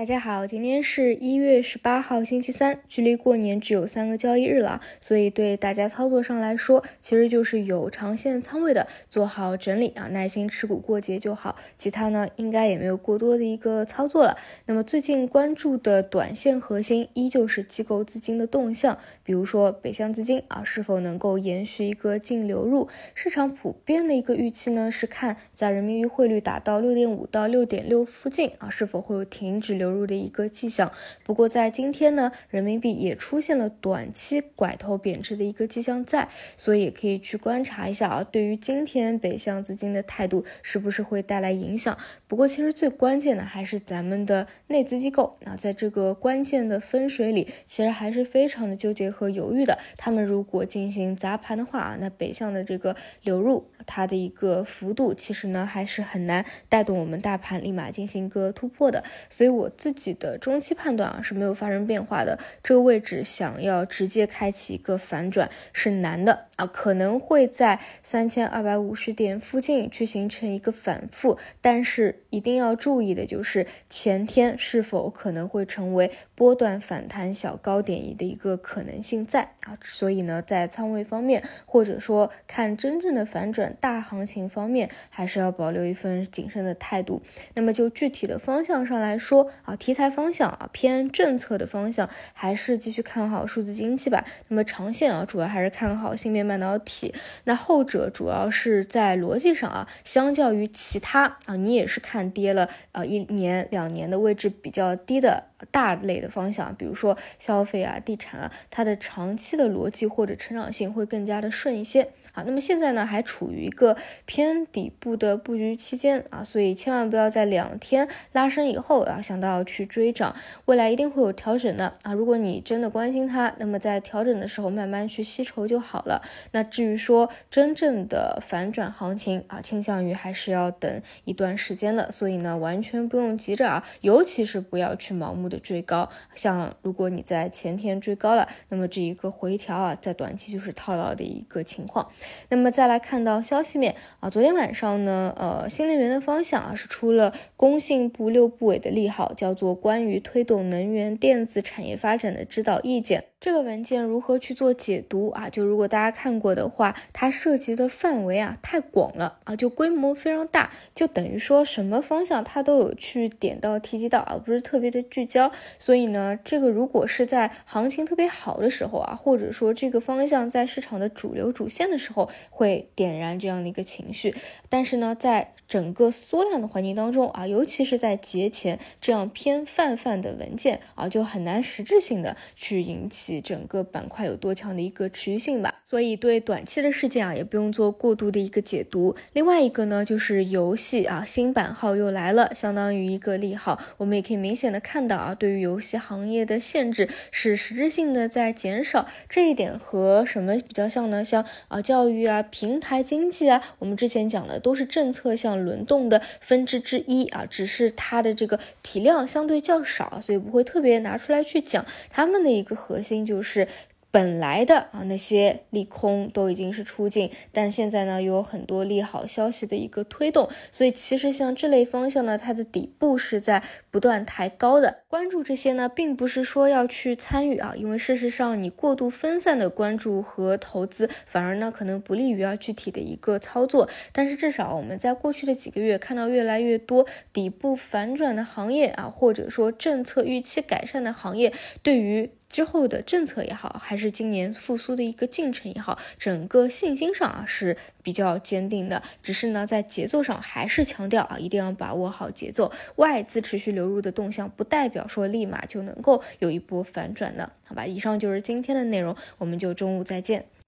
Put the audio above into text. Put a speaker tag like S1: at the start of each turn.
S1: 大家好，今天是一月十八号，星期三，距离过年只有三个交易日了，所以对大家操作上来说，其实就是有长线仓位的做好整理啊，耐心持股过节就好，其他呢应该也没有过多的一个操作了。那么最近关注的短线核心依旧是机构资金的动向，比如说北向资金啊是否能够延续一个净流入，市场普遍的一个预期呢是看在人民币汇率达到六点五到六点六附近啊是否会有停止流。流入的一个迹象，不过在今天呢，人民币也出现了短期拐头贬值的一个迹象在，所以可以去观察一下啊，对于今天北向资金的态度是不是会带来影响？不过其实最关键的还是咱们的内资机构，那在这个关键的分水岭，其实还是非常的纠结和犹豫的。他们如果进行砸盘的话啊，那北向的这个流入，它的一个幅度其实呢还是很难带动我们大盘立马进行一个突破的，所以我。自己的中期判断啊是没有发生变化的，这个位置想要直接开启一个反转是难的啊，可能会在三千二百五十点附近去形成一个反复，但是一定要注意的就是前天是否可能会成为波段反弹小高点的一个可能性在啊，所以呢，在仓位方面或者说看真正的反转大行情方面，还是要保留一份谨慎的态度。那么就具体的方向上来说。题材方向啊，偏政策的方向，还是继续看好数字经济吧。那么长线啊，主要还是看好芯片半导体。那后者主要是在逻辑上啊，相较于其他啊，你也是看跌了啊，一年两年的位置比较低的大类的方向，比如说消费啊、地产啊，它的长期的逻辑或者成长性会更加的顺一些。啊，那么现在呢，还处于一个偏底部的布局期间啊，所以千万不要在两天拉升以后啊想到要去追涨，未来一定会有调整的啊。如果你真的关心它，那么在调整的时候慢慢去吸筹就好了。那至于说真正的反转行情啊，倾向于还是要等一段时间的，所以呢，完全不用急着啊，尤其是不要去盲目的追高。像如果你在前天追高了，那么这一个回调啊，在短期就是套牢的一个情况。那么再来看到消息面啊，昨天晚上呢，呃，新能源的方向啊是出了工信部六部委的利好，叫做关于推动能源电子产业发展的指导意见。这个文件如何去做解读啊？就如果大家看过的话，它涉及的范围啊太广了啊，就规模非常大，就等于说什么方向它都有去点到提及到，而不是特别的聚焦。所以呢，这个如果是在行情特别好的时候啊，或者说这个方向在市场的主流主线的时候，会点燃这样的一个情绪。但是呢，在整个缩量的环境当中啊，尤其是在节前这样偏泛泛的文件啊，就很难实质性的去引起整个板块有多强的一个持续性吧。所以对短期的事件啊，也不用做过度的一个解读。另外一个呢，就是游戏啊，新版号又来了，相当于一个利好。我们也可以明显的看到啊，对于游戏行业的限制是实质性的在减少。这一点和什么比较像呢？像啊教育啊、平台经济啊，我们之前讲的都是政策向。轮动的分支之一啊，只是它的这个体量相对较少，所以不会特别拿出来去讲。他们的一个核心就是。本来的啊那些利空都已经是出尽，但现在呢又有很多利好消息的一个推动，所以其实像这类方向呢，它的底部是在不断抬高的。关注这些呢，并不是说要去参与啊，因为事实上你过度分散的关注和投资，反而呢可能不利于啊具体的一个操作。但是至少我们在过去的几个月看到越来越多底部反转的行业啊，或者说政策预期改善的行业，对于。之后的政策也好，还是今年复苏的一个进程也好，整个信心上啊是比较坚定的。只是呢，在节奏上还是强调啊，一定要把握好节奏。外资持续流入的动向，不代表说立马就能够有一波反转的，好吧？以上就是今天的内容，我们就中午再见。